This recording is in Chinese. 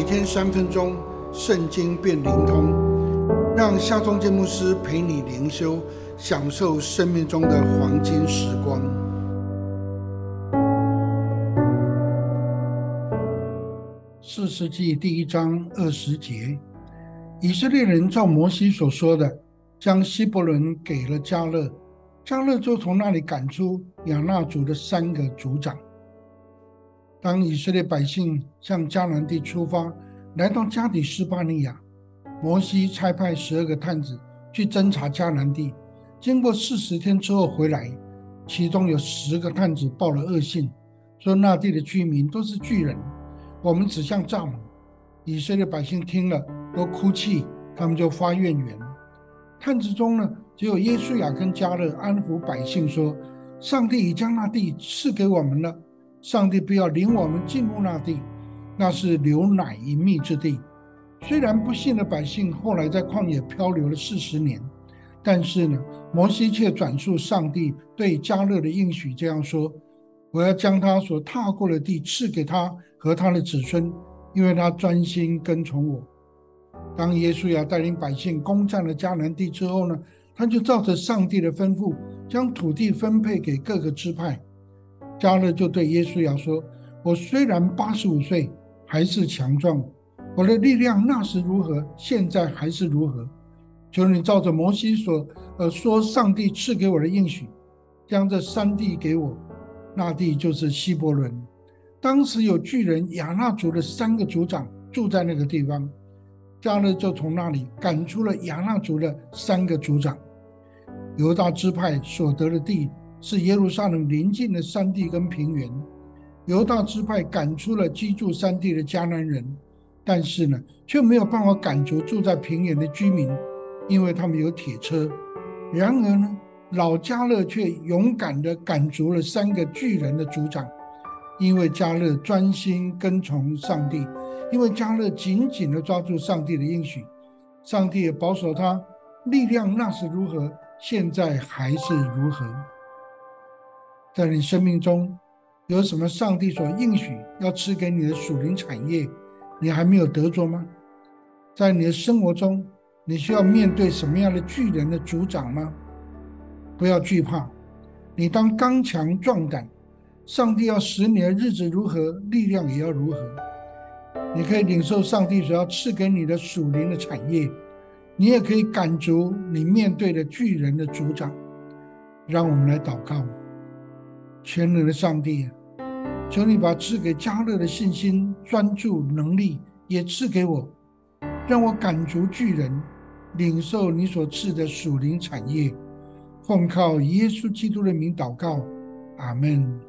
每天三分钟，圣经变灵通，让夏忠建牧师陪你灵修，享受生命中的黄金时光。四世纪第一章二十节，以色列人照摩西所说的，将希伯伦给了加勒，加勒就从那里赶出亚纳族的三个族长。当以色列百姓向迦南地出发，来到加底斯巴尼亚，摩西差派十二个探子去侦查迦南地。经过四十天之后回来，其中有十个探子报了恶信，说那地的居民都是巨人，我们只像蚱蜢。以色列百姓听了都哭泣，他们就发怨言。探子中呢，只有耶稣亚跟加勒安抚百姓说：“上帝已将那地赐给我们了。”上帝不要领我们进入那地，那是流奶与蜜之地。虽然不幸的百姓后来在旷野漂流了四十年，但是呢，摩西却转述上帝对加勒的应许，这样说：“我要将他所踏过的地赐给他和他的子孙，因为他专心跟从我。”当耶稣要带领百姓攻占了迦南地之后呢，他就照着上帝的吩咐，将土地分配给各个支派。加勒就对耶稣亚说：“我虽然八十五岁，还是强壮。我的力量那时如何，现在还是如何。求你照着摩西所呃说，上帝赐给我的应许，将这三地给我。那地就是希伯伦。当时有巨人亚纳族的三个族长住在那个地方。加勒就从那里赶出了亚纳族的三个族长。犹大支派所得的地。”是耶路撒冷邻近的山地跟平原，犹大支派赶出了居住山地的迦南人，但是呢，却没有办法赶逐住在平原的居民，因为他们有铁车。然而呢，老加勒却勇敢地赶逐了三个巨人的族长，因为加勒专心跟从上帝，因为加勒紧紧地抓住上帝的应许，上帝也保守他，力量那是如何，现在还是如何。在你生命中，有什么上帝所应许要赐给你的属灵产业，你还没有得着吗？在你的生活中，你需要面对什么样的巨人的主掌吗？不要惧怕，你当刚强壮胆。上帝要使你的日子如何，力量也要如何。你可以领受上帝所要赐给你的属灵的产业，你也可以赶逐你面对的巨人的主掌。让我们来祷告。全能的上帝，求你把赐给加勒的信心、专注、能力也赐给我，让我赶逐巨人，领受你所赐的属灵产业。奉靠耶稣基督的名祷告，阿门。